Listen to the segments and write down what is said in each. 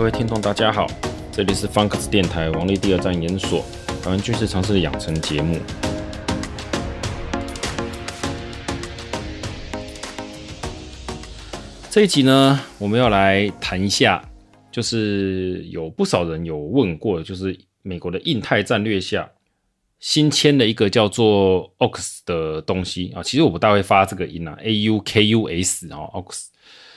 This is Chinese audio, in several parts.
各位听众，大家好，这里是方格子电台王立第二站研所台湾军事常识的养成节目。这一集呢，我们要来谈一下，就是有不少人有问过，就是美国的印太战略下新签了一个叫做 OX 的东西啊，其实我不大会发这个音啊，AUKUS 啊，OX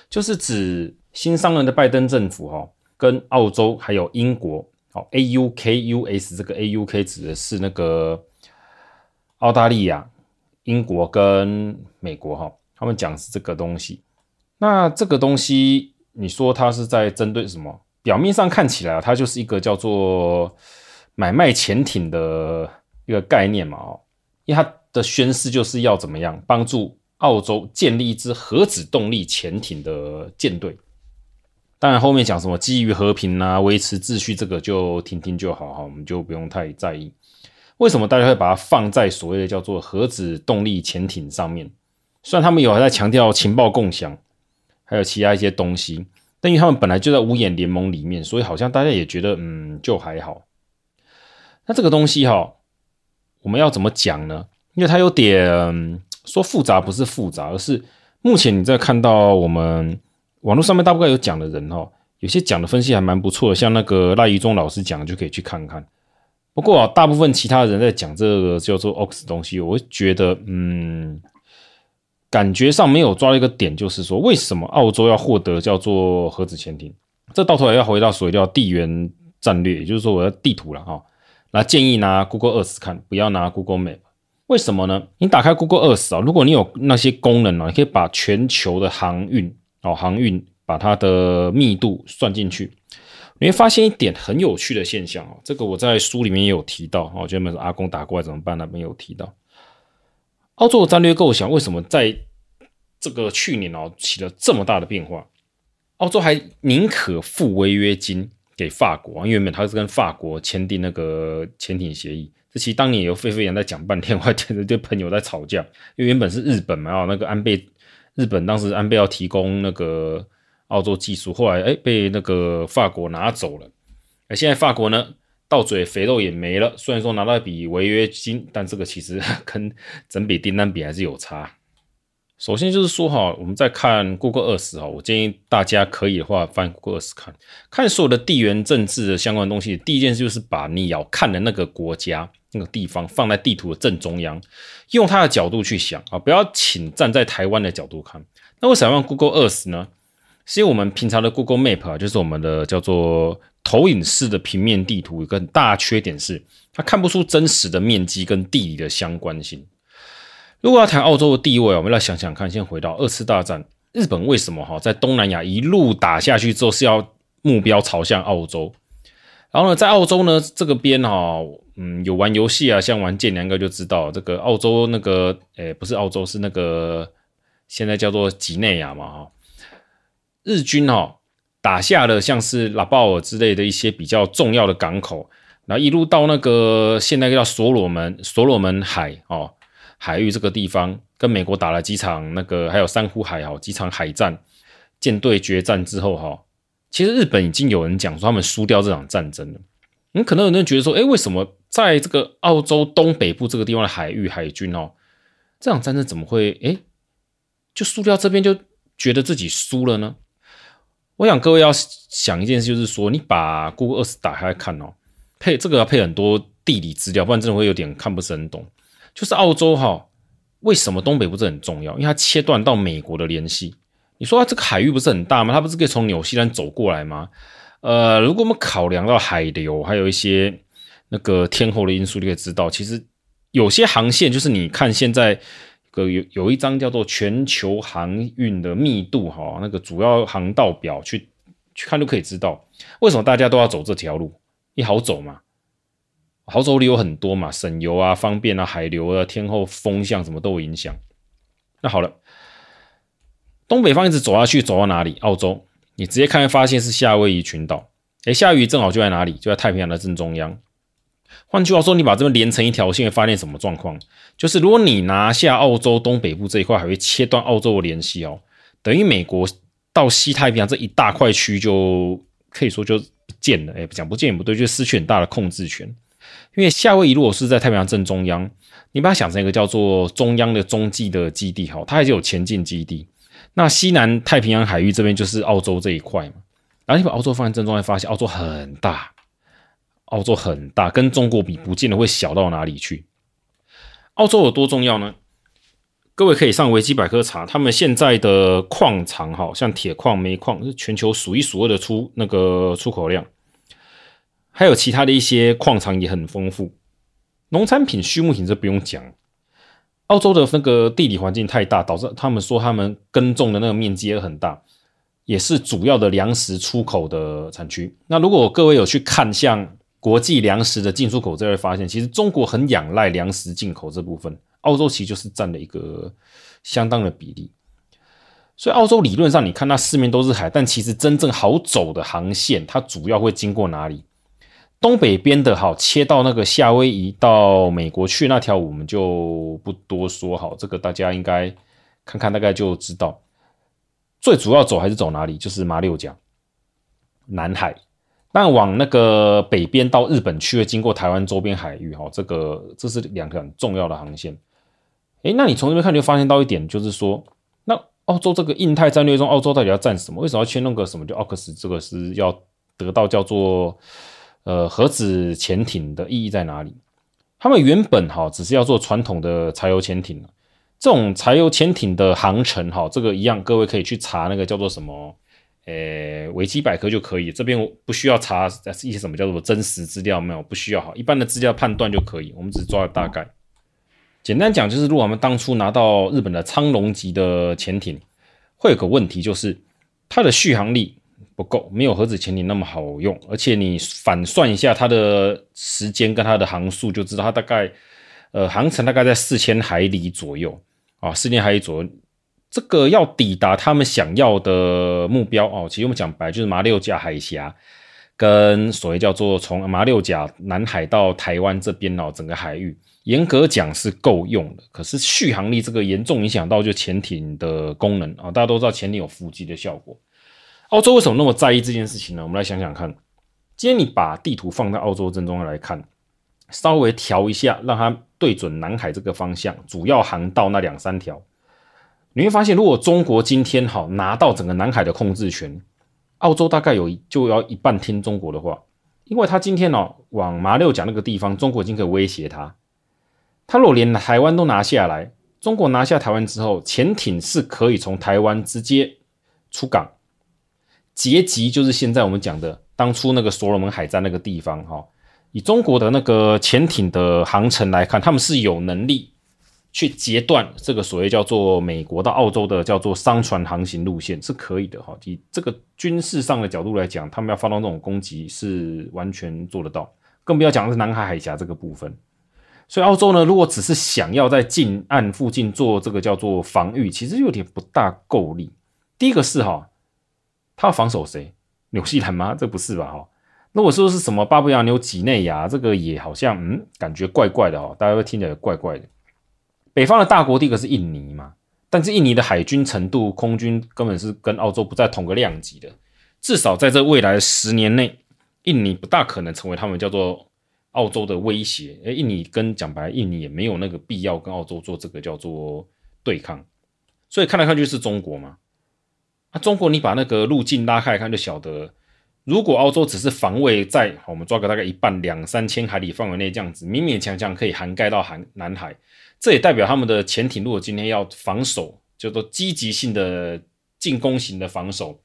就是指新上任的拜登政府哈。跟澳洲还有英国，好，A U K U S 这个 A U K 指的是那个澳大利亚、英国跟美国哈，他们讲是这个东西。那这个东西，你说它是在针对什么？表面上看起来，它就是一个叫做买卖潜艇的一个概念嘛，哦，因为它的宣示就是要怎么样帮助澳洲建立一支核子动力潜艇的舰队。当然，后面讲什么基于和平啊、维持秩序，这个就听听就好哈，我们就不用太在意。为什么大家会把它放在所谓的叫做核子动力潜艇上面？虽然他们有在强调情报共享，还有其他一些东西，但因为他们本来就在五眼联盟里面，所以好像大家也觉得嗯，就还好。那这个东西哈，我们要怎么讲呢？因为它有点说复杂，不是复杂，而是目前你在看到我们。网络上面大部分有讲的人哈，有些讲的分析还蛮不错的，像那个赖宜中老师讲的就可以去看看。不过啊，大部分其他人在讲这个叫做 Ox 东西，我会觉得嗯，感觉上没有抓一个点，就是说为什么澳洲要获得叫做核子潜艇？这到头来要回到所谓叫地缘战略，也就是说我要地图了哈。那建议拿 Google Earth 看，不要拿 Google Map。为什么呢？你打开 Google Earth 啊，如果你有那些功能啊，你可以把全球的航运。哦，航运把它的密度算进去，你会发现一点很有趣的现象哦。这个我在书里面也有提到哦。原本是阿公打过来怎么办？那边有提到，澳洲的战略构想为什么在这个去年哦起了这么大的变化？澳洲还宁可付违约金给法国，因为原本他是跟法国签订那个潜艇协议。这其实当年有沸沸扬在讲半天，我还觉得对朋友在吵架，因为原本是日本嘛，哦，那个安倍。日本当时安倍要提供那个澳洲技术，后来哎被那个法国拿走了，哎现在法国呢到嘴肥肉也没了，虽然说拿到一笔违约金，但这个其实 跟整笔订单比还是有差。首先就是说哈，我们在看 Google Earth 哈，我建议大家可以的话翻 Google Earth 看，看所有的地缘政治的相关东西。第一件事就是把你要看的那个国家。那个地方放在地图的正中央，用它的角度去想啊，不要请站在台湾的角度看。那为什么用 Google Earth 呢？是因为我们平常的 Google Map 啊，就是我们的叫做投影式的平面地图，有个很大缺点是它看不出真实的面积跟地理的相关性。如果要谈澳洲的地位，我们来想想看，先回到二次大战，日本为什么哈在东南亚一路打下去之后是要目标朝向澳洲？然后呢，在澳洲呢这个边哈。嗯，有玩游戏啊，像玩剑，两个就知道这个澳洲那个，诶，不是澳洲，是那个现在叫做几内亚嘛，哈，日军哈打下了像是拉鲍尔之类的一些比较重要的港口，然后一路到那个现在叫所罗门所罗门海哦海域这个地方，跟美国打了几场那个，还有珊瑚海哈几场海战舰队决战之后哈，其实日本已经有人讲说他们输掉这场战争了。你可能有人觉得说，哎，为什么在这个澳洲东北部这个地方的海域海军哦，这场战争怎么会哎就输掉这边就觉得自己输了呢？我想各位要想一件事，就是说你把 Google Earth 打开看哦，配这个要配很多地理资料，不然真的会有点看不是很懂。就是澳洲哈，为什么东北不是很重要？因为它切断到美国的联系。你说它这个海域不是很大吗？它不是可以从纽西兰走过来吗？呃，如果我们考量到海流，还有一些那个天候的因素，你可以知道，其实有些航线就是你看现在个有有一张叫做全球航运的密度哈，那个主要航道表去去看就可以知道，为什么大家都要走这条路？你好走嘛，好走理由很多嘛，省油啊，方便啊，海流啊，天候风向什么都有影响。那好了，东北方一直走下去，走到哪里？澳洲。你直接看，发现是夏威夷群岛。诶，夏威夷正好就在哪里？就在太平洋的正中央。换句话说，你把这边连成一条线，会发现什么状况？就是如果你拿下澳洲东北部这一块，还会切断澳洲的联系哦。等于美国到西太平洋这一大块区就可以说就不见了。哎，讲不见也不对，就失去很大的控制权。因为夏威夷如果是在太平洋正中央，你把它想成一个叫做中央的中继的基地，哈，它还是有前进基地。那西南太平洋海域这边就是澳洲这一块嘛。然后你把澳洲放在正中央，发现澳洲很大，澳洲很大，跟中国比，不见得会小到哪里去。澳洲有多重要呢？各位可以上维基百科查，他们现在的矿藏，哈，像铁矿、煤矿是全球数一数二的出那个出口量，还有其他的一些矿藏也很丰富。农产品、畜牧品这不用讲，澳洲的那个地理环境太大，导致他们说他们耕种的那个面积也很大，也是主要的粮食出口的产区。那如果各位有去看像国际粮食的进出口，就会发现其实中国很仰赖粮食进口这部分。澳洲其实就是占了一个相当的比例，所以澳洲理论上你看它四面都是海，但其实真正好走的航线，它主要会经过哪里？东北边的好切到那个夏威夷到美国去那条，我们就不多说好，这个大家应该看看大概就知道。最主要走还是走哪里？就是马六甲、南海。但往那个北边到日本去，会经过台湾周边海域，哈，这个这是两个很重要的航线。诶，那你从这边看，就发现到一点，就是说，那澳洲这个印太战略中，澳洲到底要占什么？为什么要签那个什么？就奥克斯这个是要得到叫做呃核子潜艇的意义在哪里？他们原本哈只是要做传统的柴油潜艇，这种柴油潜艇的航程哈，这个一样，各位可以去查那个叫做什么，呃，维基百科就可以。这边我不需要查一些什么叫做真实资料，没有，不需要哈，一般的资料判断就可以，我们只抓大概。简单讲，就是如果我们当初拿到日本的苍龙级的潜艇，会有个问题，就是它的续航力不够，没有核子潜艇那么好用。而且你反算一下它的时间跟它的航速，就知道它大概呃航程大概在四千海里左右啊，四千海里左右。这个要抵达他们想要的目标哦，其实我们讲白就是马六甲海峡跟所谓叫做从马六甲南海到台湾这边哦，整个海域。严格讲是够用的，可是续航力这个严重影响到就潜艇的功能啊！大家都知道潜艇有伏击的效果。澳洲为什么那么在意这件事情呢？我们来想想看。今天你把地图放在澳洲正中央来看，稍微调一下，让它对准南海这个方向，主要航道那两三条，你会发现，如果中国今天好拿到整个南海的控制权，澳洲大概有就要一半听中国的话，因为他今天哦往马六甲那个地方，中国已经可以威胁他。他如果连台湾都拿下来，中国拿下台湾之后，潜艇是可以从台湾直接出港，截击就是现在我们讲的当初那个所罗门海战那个地方哈。以中国的那个潜艇的航程来看，他们是有能力去截断这个所谓叫做美国到澳洲的叫做商船航行路线，是可以的哈。以这个军事上的角度来讲，他们要发动这种攻击是完全做得到，更不要讲是南海海峡这个部分。所以澳洲呢，如果只是想要在近岸附近做这个叫做防御，其实有点不大够力。第一个是哈，他防守谁？纽西兰吗？这不是吧？哈，那我说是什么巴布亚纽几内亚？这个也好像嗯，感觉怪怪的哈，大家会听起来怪怪的。北方的大国第一个是印尼嘛，但是印尼的海军程度、空军根本是跟澳洲不在同个量级的，至少在这未来的十年内，印尼不大可能成为他们叫做。澳洲的威胁，诶，印尼跟讲白，印尼也没有那个必要跟澳洲做这个叫做对抗，所以看来看去是中国嘛。啊，中国你把那个路径拉开看就晓得，如果澳洲只是防卫在，我们抓个大概一半两三千海里范围内这样子，勉勉强强可以涵盖到海南海，这也代表他们的潜艇如果今天要防守，叫做积极性的进攻型的防守，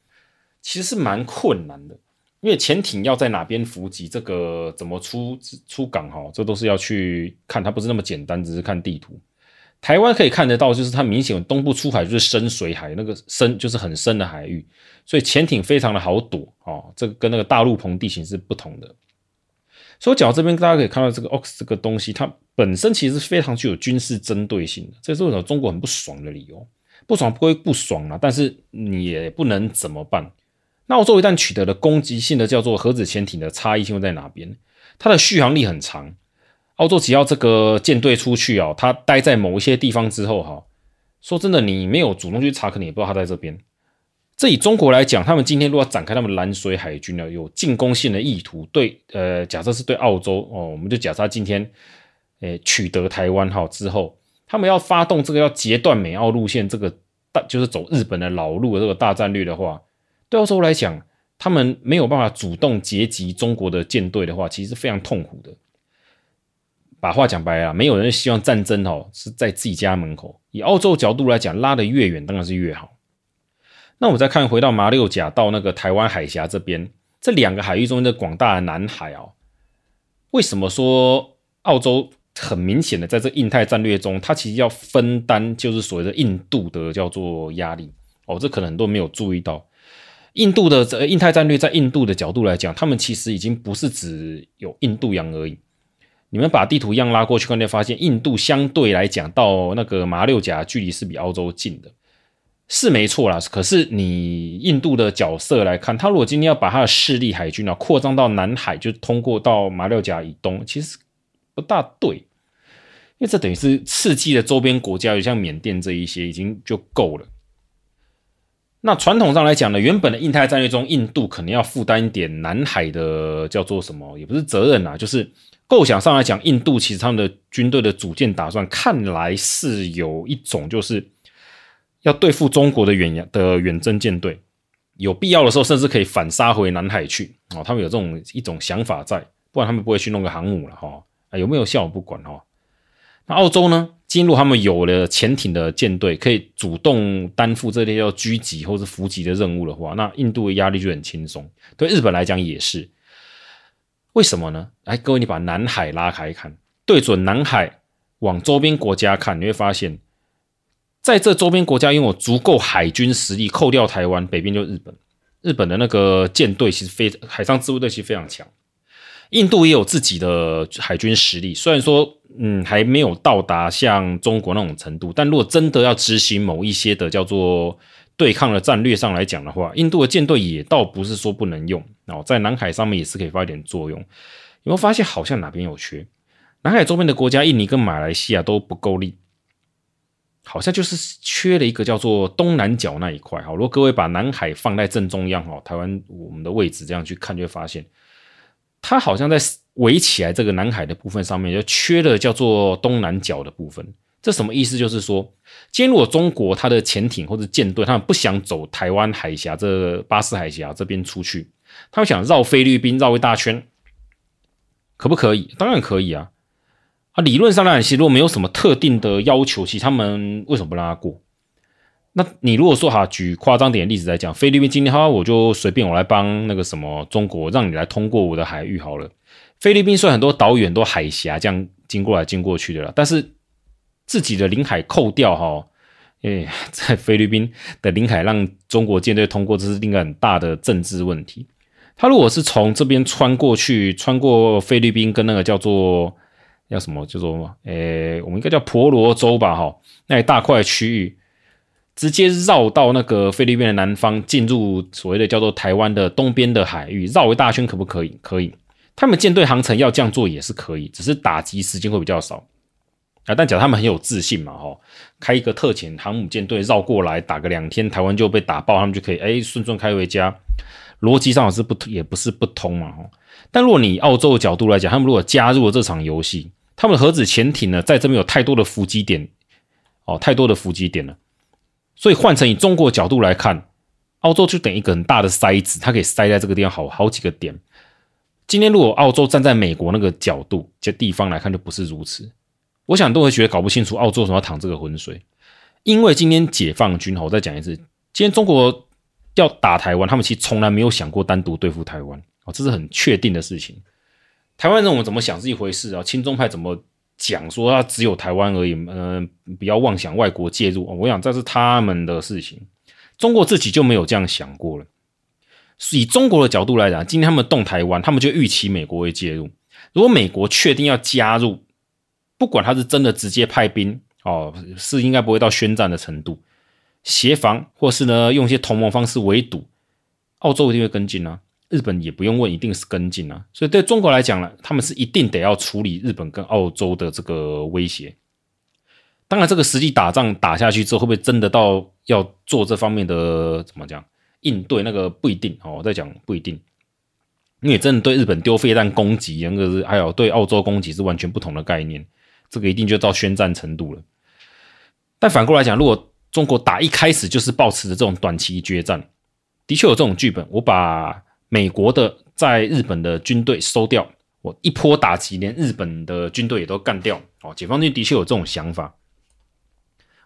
其实是蛮困难的。因为潜艇要在哪边伏击，这个怎么出出港哈，这都是要去看，它不是那么简单，只是看地图。台湾可以看得到，就是它明显东部出海就是深水海，那个深就是很深的海域，所以潜艇非常的好躲哦。这个跟那个大陆棚地形是不同的。所以讲到这边，大家可以看到这个 Ox 这个东西，它本身其实是非常具有军事针对性的，这是为什么中国很不爽的理由。不爽不不爽啊，但是你也不能怎么办。那澳洲一旦取得了攻击性的叫做核子潜艇的差异性会在哪边？它的续航力很长。澳洲只要这个舰队出去啊，它待在某一些地方之后哈，说真的，你没有主动去查，可能也不知道它在这边。这以中国来讲，他们今天如果展开他们蓝水海军呢，有进攻性的意图，对，呃，假设是对澳洲哦，我们就假设今天，诶，取得台湾哈之后，他们要发动这个要截断美澳路线，这个大就是走日本的老路的这个大战略的话，对澳洲来讲，他们没有办法主动截击中国的舰队的话，其实是非常痛苦的。把话讲白了，没有人希望战争哦是在自己家门口。以澳洲角度来讲，拉得越远当然是越好。那我们再看回到马六甲到那个台湾海峡这边，这两个海域中的广大的南海哦，为什么说澳洲很明显的在这印太战略中，它其实要分担就是所谓的印度的叫做压力哦，这可能很多人没有注意到，印度的这印太战略在印度的角度来讲，他们其实已经不是只有印度洋而已。你们把地图一样拉过去，可能发现印度相对来讲到那个马六甲距离是比澳洲近的。是没错啦，可是你印度的角色来看，他如果今天要把他的势力海军啊扩张到南海，就通过到马六甲以东，其实不大对，因为这等于是刺激了周边国家，就像缅甸这一些，已经就够了。那传统上来讲呢，原本的印太战略中，印度可能要负担一点南海的叫做什么，也不是责任啊，就是构想上来讲，印度其实他们的军队的组建打算，看来是有一种就是。要对付中国的远洋的远征舰队，有必要的时候，甚至可以反杀回南海去哦。他们有这种一种想法在，不然他们不会去弄个航母了哈。啊，有没有效我不管哈。那澳洲呢？进入他们有了潜艇的舰队，可以主动担负这些要狙击或是伏击的任务的话，那印度的压力就很轻松。对日本来讲也是。为什么呢？来，各位，你把南海拉开看，对准南海往周边国家看，你会发现。在这周边国家拥有足够海军实力，扣掉台湾，北边就日本。日本的那个舰队其实非海上自卫队其实非常强。印度也有自己的海军实力，虽然说嗯还没有到达像中国那种程度，但如果真的要执行某一些的叫做对抗的战略上来讲的话，印度的舰队也倒不是说不能用哦，在南海上面也是可以发挥点作用。有没有发现好像哪边有缺？南海周边的国家，印尼跟马来西亚都不够力。好像就是缺了一个叫做东南角那一块哈。如果各位把南海放在正中央哈，台湾我们的位置这样去看，就会发现它好像在围起来这个南海的部分上面，就缺了叫做东南角的部分。这什么意思？就是说，今天如果中国它的潜艇或者舰队，他们不想走台湾海峡这巴士海峡这边出去，他们想绕菲律宾绕一大圈，可不可以？当然可以啊。啊，理论上来讲，其实如果没有什么特定的要求，其实他们为什么不让他过？那你如果说哈，举夸张点的例子来讲，菲律宾今天哈，我就随便我来帮那个什么中国，让你来通过我的海域好了。菲律宾虽然很多岛屿、很多海峡这样经过来经过去的了，但是自己的领海扣掉哈，诶，在菲律宾的领海让中国舰队通过，这是另一个很大的政治问题。他如果是从这边穿过去，穿过菲律宾跟那个叫做。叫什么？叫做诶，我们应该叫婆罗洲吧，哈，那一大块区域，直接绕到那个菲律宾的南方，进入所谓的叫做台湾的东边的海域，绕一大圈，可不可以？可以。他们舰队航程要这样做也是可以，只是打击时间会比较少啊。但假如他们很有自信嘛，哈，开一个特遣航母舰队绕过来，打个两天，台湾就被打爆，他们就可以诶顺顺开回家。逻辑上是不也不是不通嘛，哈。但如果你澳洲的角度来讲，他们如果加入了这场游戏，他们的核子潜艇呢，在这边有太多的伏击点，哦，太多的伏击点了。所以换成以中国角度来看，澳洲就等一个很大的塞子，它可以塞在这个地方好好几个点。今天如果澳洲站在美国那个角度、这地方来看，就不是如此。我想都会觉得搞不清楚澳洲为什么要淌这个浑水。因为今天解放军，我再讲一次，今天中国要打台湾，他们其实从来没有想过单独对付台湾，哦，这是很确定的事情。台湾人我们怎么想是一回事啊，亲中派怎么讲说他只有台湾而已，嗯、不要妄想外国介入。我想这是他们的事情，中国自己就没有这样想过了。以中国的角度来讲，今天他们动台湾，他们就预期美国会介入。如果美国确定要加入，不管他是真的直接派兵哦，是应该不会到宣战的程度，协防或是呢用一些同盟方式围堵，澳洲一定会跟进啊。日本也不用问，一定是跟进啊。所以对中国来讲呢，他们是一定得要处理日本跟澳洲的这个威胁。当然，这个实际打仗打下去之后，会不会真的到要做这方面的怎么讲应对，那个不一定哦。我在讲不一定，因为真的对日本丢飞弹攻击，那个是还有对澳洲攻击是完全不同的概念，这个一定就到宣战程度了。但反过来讲，如果中国打一开始就是抱持着这种短期决战，的确有这种剧本。我把美国的在日本的军队收掉，我一波打击，连日本的军队也都干掉。哦，解放军的确有这种想法。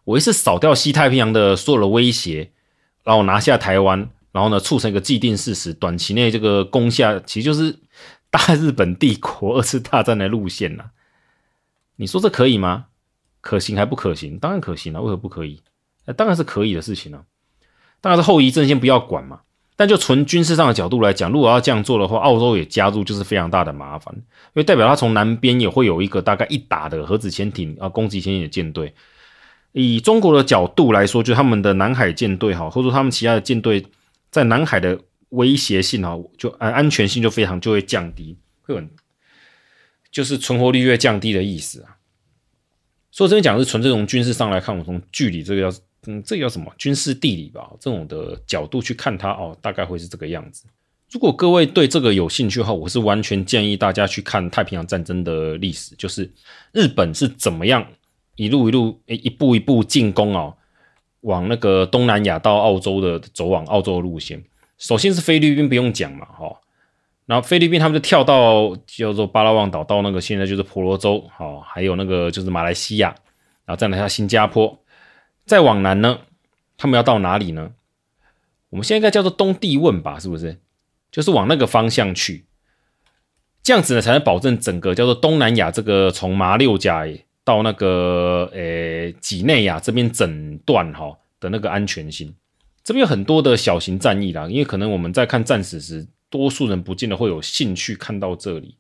我一次扫掉西太平洋的所有的威胁，然后拿下台湾，然后呢，促成一个既定事实，短期内这个攻下，其实就是大日本帝国二次大战的路线呐。你说这可以吗？可行还不可行？当然可行了，为何不可以？那当然是可以的事情了。当然是后遗症先不要管嘛。但就纯军事上的角度来讲，如果要这样做的话，澳洲也加入就是非常大的麻烦，因为代表它从南边也会有一个大概一打的核子潜艇啊，攻击潜艇的舰队。以中国的角度来说，就他们的南海舰队哈，或者说他们其他的舰队在南海的威胁性哈，就安安全性就非常就会降低，会很就是存活率越降低的意思啊。所以这边讲是纯这种军事上来看，我从距离这个要嗯，这叫什么军事地理吧，这种的角度去看它哦，大概会是这个样子。如果各位对这个有兴趣的话，我是完全建议大家去看太平洋战争的历史，就是日本是怎么样一路一路诶一步一步进攻哦，往那个东南亚到澳洲的走往澳洲的路线。首先是菲律宾不用讲嘛，哈。然后菲律宾他们就跳到叫做巴拉望岛，到那个现在就是婆罗洲，好，还有那个就是马来西亚，然后再来下新加坡，再往南呢，他们要到哪里呢？我们现在应该叫做东帝汶吧，是不是？就是往那个方向去，这样子呢才能保证整个叫做东南亚这个从马六甲到那个呃几内亚这边整段哈的那个安全性。这边有很多的小型战役啦，因为可能我们在看战史时。多数人不见得会有兴趣看到这里，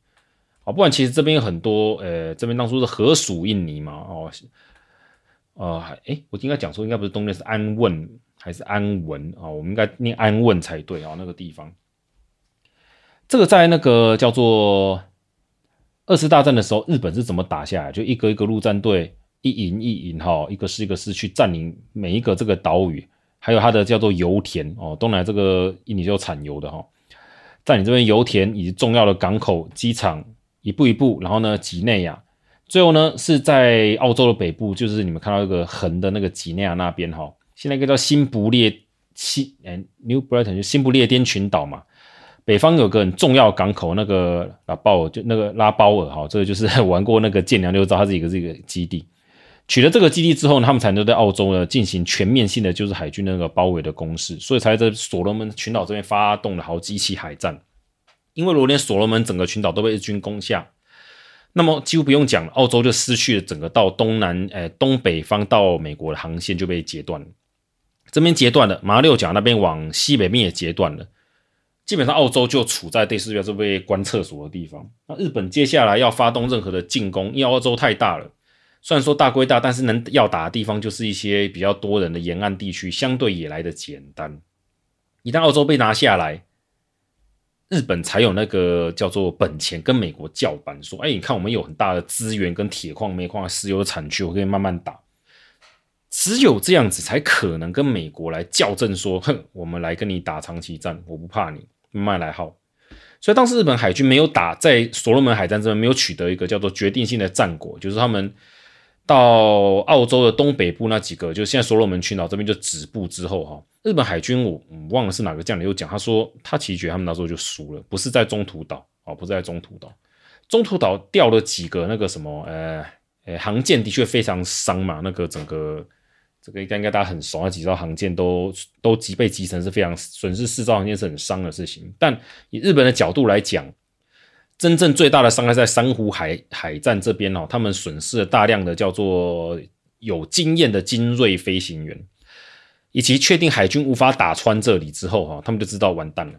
哦，不然其实这边有很多，呃，这边当初是荷属印尼嘛，哦，呃，哎，我应该讲说应该不是东边是安汶还是安文啊？我们应该念安汶才对啊，那个地方，这个在那个叫做二次大战的时候，日本是怎么打下来？就一个一个陆战队一营一营哈，一个是一个是去占领每一个这个岛屿，还有它的叫做油田哦，东南这个印尼就产油的哈。在你这边油田以及重要的港口、机场，一步一步，然后呢，几内亚，最后呢是在澳洲的北部，就是你们看到一个横的那个几内亚那边哈，现在一个叫新不列新哎 New Britain 就新不列颠群岛嘛，北方有个很重要港口，那个拉包尔就那个拉包尔哈，这个就是玩过那个舰娘就知道它是一个这个基地。取了这个基地之后呢，他们才能在澳洲呢进行全面性的就是海军那个包围的攻势，所以才在所罗门群岛这边发动了好几起海战。因为如果连所罗门整个群岛都被日军攻下，那么几乎不用讲了，澳洲就失去了整个到东南呃东北方到美国的航线就被截断了。这边截断了，马六甲那边往西北面也截断了，基本上澳洲就处在类似于这被关厕所的地方。那日本接下来要发动任何的进攻，因为澳洲太大了。虽然说大归大，但是能要打的地方就是一些比较多人的沿岸地区，相对也来的简单。一旦澳洲被拿下来，日本才有那个叫做本钱跟美国叫板，说：“哎，你看我们有很大的资源跟铁矿、煤矿、石油产区，我可以慢慢打。”只有这样子才可能跟美国来校正，说：“哼，我们来跟你打长期战，我不怕你，慢慢来耗。”所以当时日本海军没有打在所罗门海战这边，没有取得一个叫做决定性的战果，就是他们。到澳洲的东北部那几个，就现在所罗门群岛这边就止步之后哈，日本海军我忘了是哪个将领又讲，他说他其实觉得他们那时候就输了，不是在中途岛哦，不是在中途岛，中途岛掉了几个那个什么呃呃航舰的确非常伤嘛，那个整个这个应该应该大家很熟，那几艘航舰都都击被击沉是非常损失四艘航舰是很伤的事情，但以日本的角度来讲。真正最大的伤害在珊瑚海海战这边哦，他们损失了大量的叫做有经验的精锐飞行员，以及确定海军无法打穿这里之后哈，他们就知道完蛋了。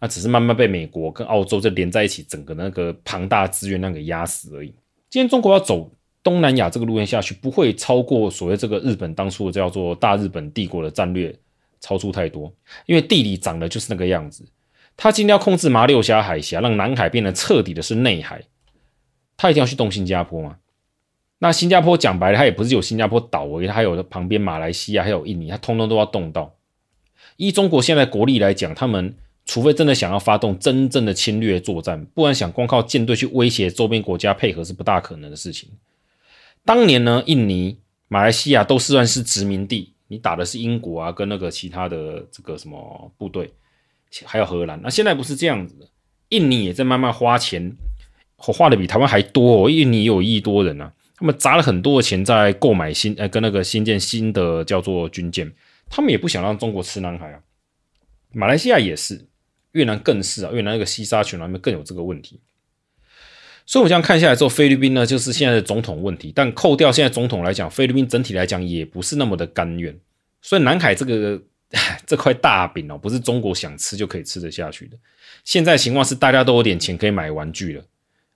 那只是慢慢被美国跟澳洲这连在一起，整个那个庞大资源量给压死而已。今天中国要走东南亚这个路线下去，不会超过所谓这个日本当初叫做大日本帝国的战略超出太多，因为地理长得就是那个样子。他今天要控制马六甲海峡，让南海变得彻底的是内海，他一定要去动新加坡吗？那新加坡讲白了，它也不是有新加坡岛而已，他有旁边马来西亚，还有印尼，它通通都要动到。依中国现在国力来讲，他们除非真的想要发动真正的侵略作战，不然想光靠舰队去威胁周边国家配合是不大可能的事情。当年呢，印尼、马来西亚都算是殖民地，你打的是英国啊，跟那个其他的这个什么部队，还有荷兰。那现在不是这样子的，印尼也在慢慢花钱，花的比台湾还多哦。印尼也有一亿多人啊。他们砸了很多的钱在购买新，呃，跟那个新建新的叫做军舰，他们也不想让中国吃南海啊。马来西亚也是，越南更是啊，越南那个西沙群岛那边更有这个问题。所以，我这样看下来之后，菲律宾呢就是现在的总统问题。但扣掉现在总统来讲，菲律宾整体来讲也不是那么的甘愿。所以，南海这个 这块大饼哦，不是中国想吃就可以吃得下去的。现在情况是大家都有点钱可以买玩具了。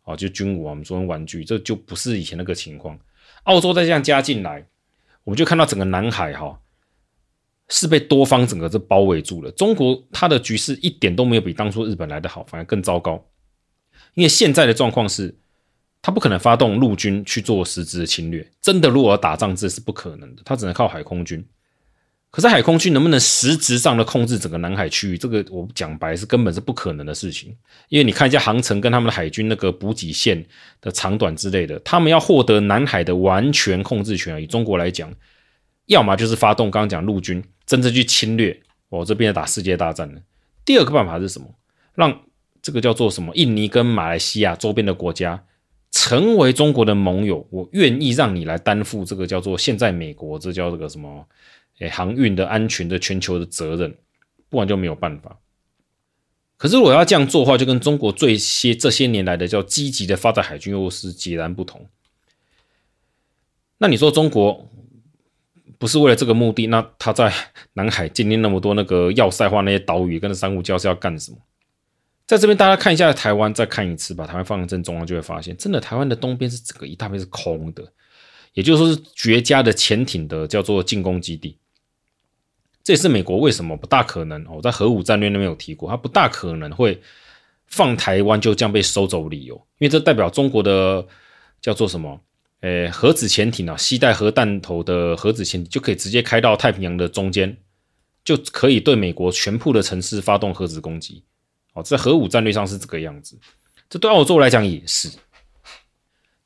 哦，就军武啊，我们说玩具，这就不是以前那个情况。澳洲再这样加进来，我们就看到整个南海哈是被多方整个这包围住了。中国它的局势一点都没有比当初日本来的好，反而更糟糕。因为现在的状况是，他不可能发动陆军去做实质的侵略，真的如果要打仗，这是不可能的，他只能靠海空军。可是海空军能不能实质上的控制整个南海区域？这个我讲白是根本是不可能的事情。因为你看一下航程跟他们的海军那个补给线的长短之类的，他们要获得南海的完全控制权，以中国来讲，要么就是发动刚刚讲陆军真正去侵略，我这边打世界大战了。第二个办法是什么？让这个叫做什么？印尼跟马来西亚周边的国家成为中国的盟友，我愿意让你来担负这个叫做现在美国这叫这个什么？诶，航运的安全的全球的责任，不然就没有办法。可是我要这样做的话，就跟中国这些这些年来的叫积极的发展海军又是截然不同。那你说中国不是为了这个目的？那他在南海建立那么多那个要塞化那些岛屿，跟那珊瑚礁是要干什么？在这边大家看一下台湾，再看一次，把台湾放在正中央，就会发现，真的台湾的东边是整个一大片是空的，也就是说是绝佳的潜艇的叫做进攻基地。这也是美国为什么不大可能哦，在核武战略那边有提过，他不大可能会放台湾就这样被收走理由，因为这代表中国的叫做什么？诶，核子潜艇啊，携带核弹头的核子潜艇就可以直接开到太平洋的中间，就可以对美国全部的城市发动核子攻击。哦，在核武战略上是这个样子，这对澳洲来讲也是。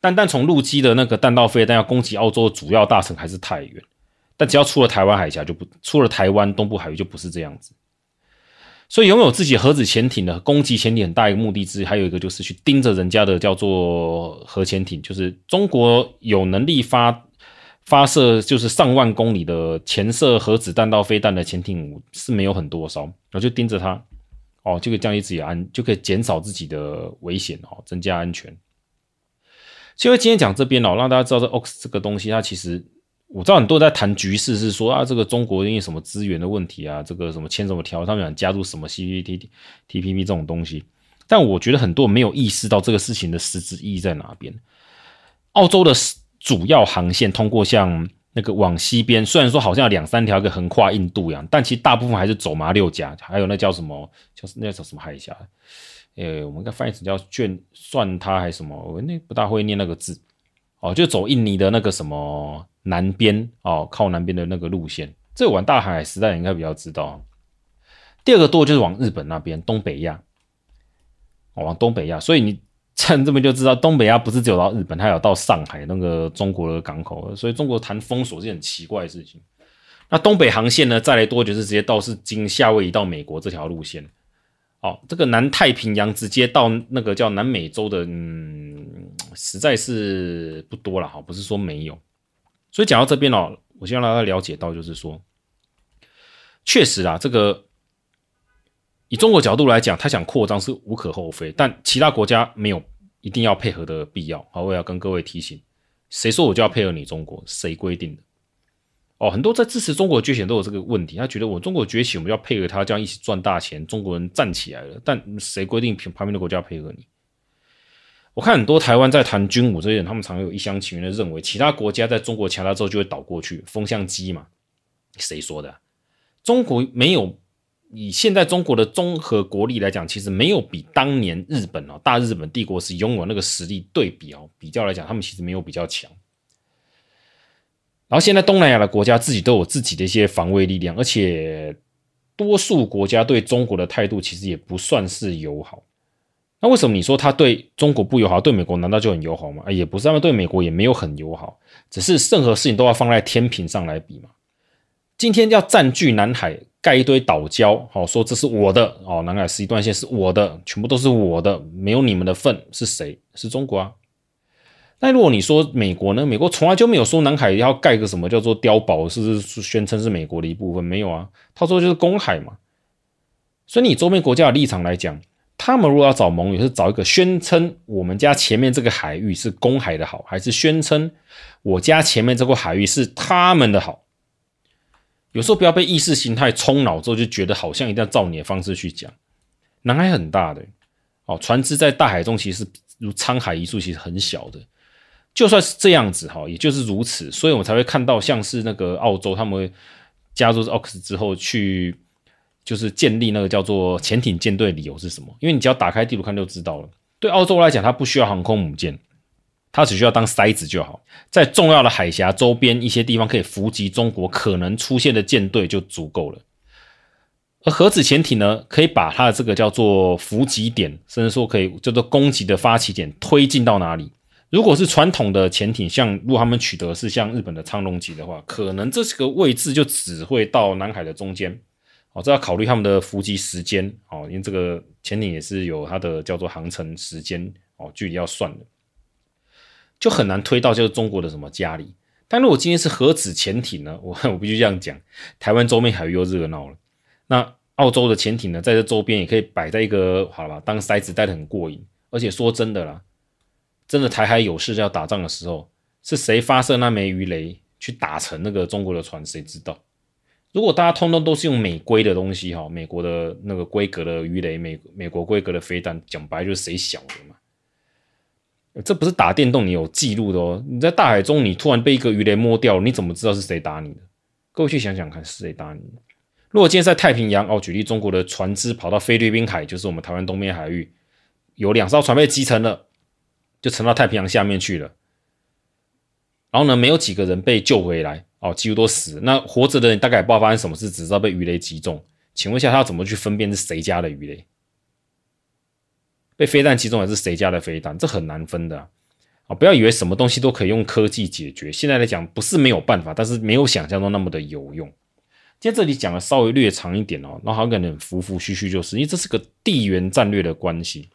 单单从陆基的那个弹道飞弹要攻击澳洲的主要大城还是太远。但只要出了台湾海峡，就不出了台湾东部海域就不是这样子。所以拥有自己核子潜艇的攻击潜艇很大一个目的之一，还有一个就是去盯着人家的叫做核潜艇，就是中国有能力发发射就是上万公里的潜射核子弹道飞弹的潜艇是没有很多少，然后就盯着它，哦，就可以降低自己安，就可以减少自己的危险哦，增加安全。所以今天讲这边哦，让大家知道这 OX 这个东西，它其实。我知道很多在谈局势，是说啊，这个中国因为什么资源的问题啊，这个什么签什么条，他们想加入什么 CPTTPP 这种东西。但我觉得很多人没有意识到这个事情的实质意义在哪边。澳洲的主要航线通过像那个往西边，虽然说好像有两三条，一个横跨印度洋，但其实大部分还是走马六甲，还有那叫什么，就是那叫什么海峡？呃，我们该翻译成叫卷算它还是什么？我那不大会念那个字。哦，就走印尼的那个什么。南边哦，靠南边的那个路线，这往、大海时代应该比较知道。第二个多就是往日本那边，东北亚，哦，往东北亚。所以你趁这边就知道，东北亚不是只有到日本，它有到上海那个中国的港口。所以中国谈封锁是很奇怪的事情。那东北航线呢，再来多就是直接到是经夏威夷到美国这条路线。哦，这个南太平洋直接到那个叫南美洲的，嗯，实在是不多了哈，不是说没有。所以讲到这边哦，我希望大家了解到，就是说，确实啊，这个以中国角度来讲，他想扩张是无可厚非，但其他国家没有一定要配合的必要。好，我也要跟各位提醒，谁说我就要配合你中国？谁规定的？哦，很多在支持中国崛起都有这个问题，他觉得我中国崛起，我们要配合他，这样一起赚大钱，中国人站起来了。但谁规定旁边的国家要配合你？我看很多台湾在谈军武这些人，他们常有一厢情愿的认为，其他国家在中国强大之后就会倒过去，风向机嘛？谁说的？中国没有以现在中国的综合国力来讲，其实没有比当年日本哦，大日本帝国时拥有那个实力对比哦，比较来讲，他们其实没有比较强。然后现在东南亚的国家自己都有自己的一些防卫力量，而且多数国家对中国的态度其实也不算是友好。那为什么你说他对中国不友好，对美国难道就很友好吗？也不是，他们对美国也没有很友好，只是任何事情都要放在天平上来比嘛。今天要占据南海，盖一堆岛礁，好说这是我的哦，南海十一段线是我的，全部都是我的，没有你们的份，是谁？是中国啊。那如果你说美国呢？美国从来就没有说南海要盖个什么叫做碉堡是，是宣称是美国的一部分，没有啊。他说就是公海嘛。所以你周边国家的立场来讲，他们如果要找盟友，是找一个宣称我们家前面这个海域是公海的好，还是宣称我家前面这块海域是他们的好？有时候不要被意识形态冲脑之后，就觉得好像一定要照你的方式去讲。南海很大的，哦，船只在大海中其实如沧海一粟，其实很小的。就算是这样子哈，也就是如此，所以我们才会看到像是那个澳洲，他们加入 Ox 之后去，就是建立那个叫做潜艇舰队，理由是什么？因为你只要打开地图看就知道了。对澳洲来讲，它不需要航空母舰，它只需要当筛子就好，在重要的海峡周边一些地方可以伏击中国可能出现的舰队就足够了。而核子潜艇呢，可以把它的这个叫做伏击点，甚至说可以叫做攻击的发起点推进到哪里？如果是传统的潜艇，像如果他们取得是像日本的苍龙级的话，可能这个位置就只会到南海的中间。哦，这要考虑他们的伏击时间哦，因为这个潜艇也是有它的叫做航程时间哦，距离要算的，就很难推到就是中国的什么家里。但如果今天是核子潜艇呢，我我必须这样讲，台湾周边海域又热闹了。那澳洲的潜艇呢，在这周边也可以摆在一个好了，当塞子带的很过瘾。而且说真的啦。真的台海有事要打仗的时候，是谁发射那枚鱼雷去打沉那个中国的船？谁知道？如果大家通通都是用美规的东西哈，美国的那个规格的鱼雷，美美国规格的飞弹，讲白就是谁晓得嘛？这不是打电动你有记录的哦。你在大海中，你突然被一个鱼雷摸掉，你怎么知道是谁打你的？各位去想想看，是谁打你的？如果今天在太平洋哦，举例中国的船只跑到菲律宾海，就是我们台湾东边海域，有两艘船被击沉了。就沉到太平洋下面去了，然后呢，没有几个人被救回来哦，几乎都死。那活着的人大概也不知道发生什么事，只知道被鱼雷击中。请问一下，他要怎么去分辨是谁家的鱼雷？被飞弹击中还是谁家的飞弹？这很难分的啊！哦，不要以为什么东西都可以用科技解决。现在来讲，不是没有办法，但是没有想象中那么的有用。今天这里讲的稍微略长一点哦，然后好像感觉很浮浮虚虚，就是因为这是个地缘战略的关系。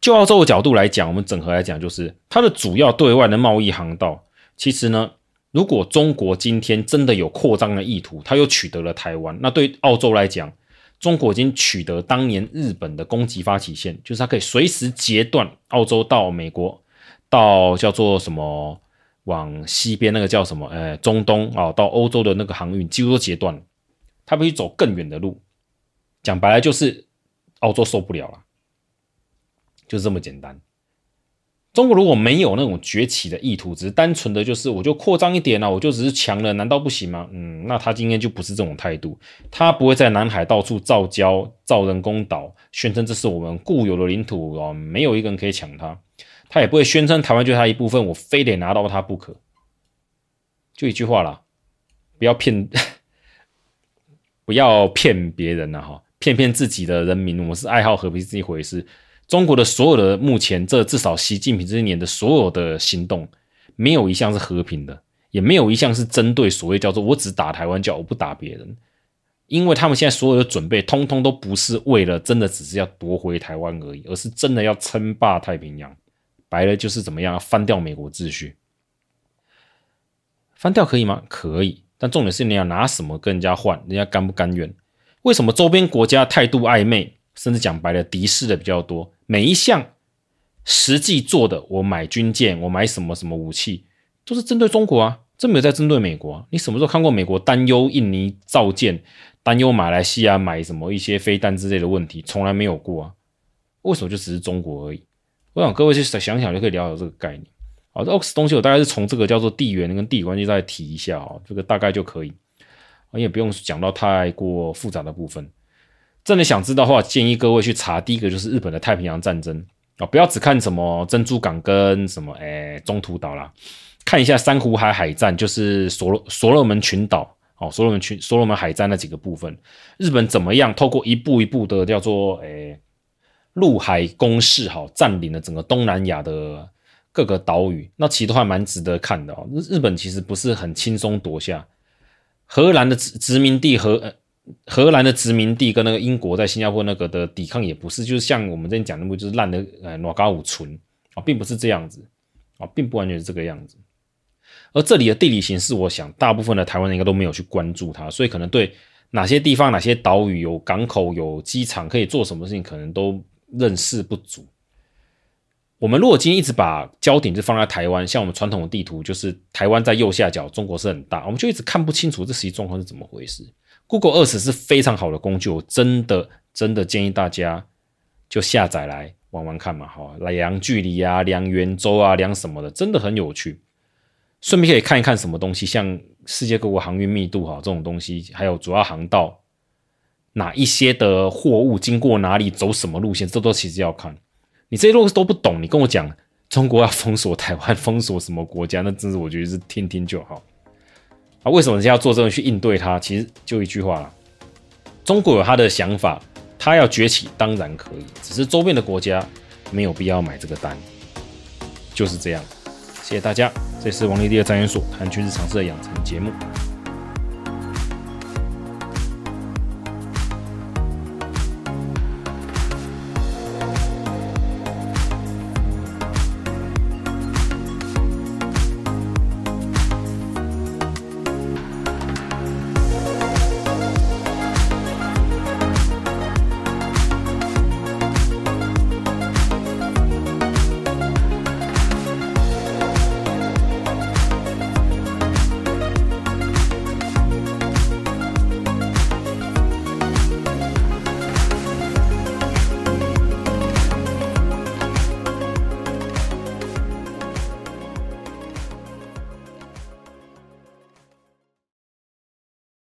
就澳洲的角度来讲，我们整合来讲，就是它的主要对外的贸易航道。其实呢，如果中国今天真的有扩张的意图，它又取得了台湾，那对澳洲来讲，中国已经取得当年日本的攻击发起线，就是它可以随时截断澳洲到美国，到叫做什么往西边那个叫什么，呃，中东啊，到欧洲的那个航运几乎都截断了，它必须走更远的路。讲白了，就是澳洲受不了了。就是这么简单。中国如果没有那种崛起的意图，只是单纯的就是我就扩张一点啊，我就只是强了，难道不行吗？嗯，那他今天就不是这种态度，他不会在南海到处造礁、造人工岛，宣称这是我们固有的领土哦，没有一个人可以抢它。他也不会宣称台湾就是他一部分，我非得拿到它不可。就一句话啦，不要骗，不要骗别人了哈，骗骗自己的人民，我们是爱好和平是一回事。中国的所有的目前这至少习近平这些年的所有的行动，没有一项是和平的，也没有一项是针对所谓叫做我只打台湾，叫我不打别人。因为他们现在所有的准备，通通都不是为了真的只是要夺回台湾而已，而是真的要称霸太平洋。白了就是怎么样，翻掉美国秩序。翻掉可以吗？可以，但重点是你要拿什么跟人家换，人家甘不甘愿？为什么周边国家态度暧昧？甚至讲白了，敌视的比较多。每一项实际做的，我买军舰，我买什么什么武器，都是针对中国啊，真没有在针对美国啊。你什么时候看过美国担忧印尼造舰，担忧马来西亚买什么一些飞弹之类的问题？从来没有过啊。为什么就只是中国而已？我想各位去想想就可以了解这个概念。好，这 OX 东西我大概是从这个叫做地缘跟地理关系再提一下啊，这个大概就可以，也不用讲到太过复杂的部分。真的想知道的话，建议各位去查。第一个就是日本的太平洋战争啊，不要只看什么珍珠港跟什么诶中途岛啦，看一下珊瑚海海战，就是所罗所罗门群岛哦，所罗门群、所罗门海战那几个部分，日本怎么样透过一步一步的叫做诶陆海攻势，好占领了整个东南亚的各个岛屿，那其实都还蛮值得看的哦。日日本其实不是很轻松夺下荷兰的殖殖民地和荷兰的殖民地跟那个英国在新加坡那个的抵抗也不是，就是像我们之前讲的那就是烂的呃诺嘎五村啊，并不是这样子啊，并不完全是这个样子。而这里的地理形势，我想大部分的台湾人应该都没有去关注它，所以可能对哪些地方、哪些岛屿有港口、有机场可以做什么事情，可能都认识不足。我们如果今天一直把焦点就放在台湾，像我们传统的地图，就是台湾在右下角，中国是很大，我们就一直看不清楚这实际状况是怎么回事。Google Earth 是非常好的工具，我真的真的建议大家就下载来玩玩看嘛，好，来量距离啊、量圆周啊、量什么的，真的很有趣。顺便可以看一看什么东西，像世界各国航运密度哈这种东西，还有主要航道哪一些的货物经过哪里，走什么路线，这都其实要看。你这些路都不懂，你跟我讲中国要封锁台湾，封锁什么国家，那真是我觉得是听听就好。啊，为什么人家要做这种去应对它？其实就一句话了，中国有他的想法，他要崛起当然可以，只是周边的国家没有必要买这个单，就是这样。谢谢大家，这是王立第二战研所谈军事常识的养成节目。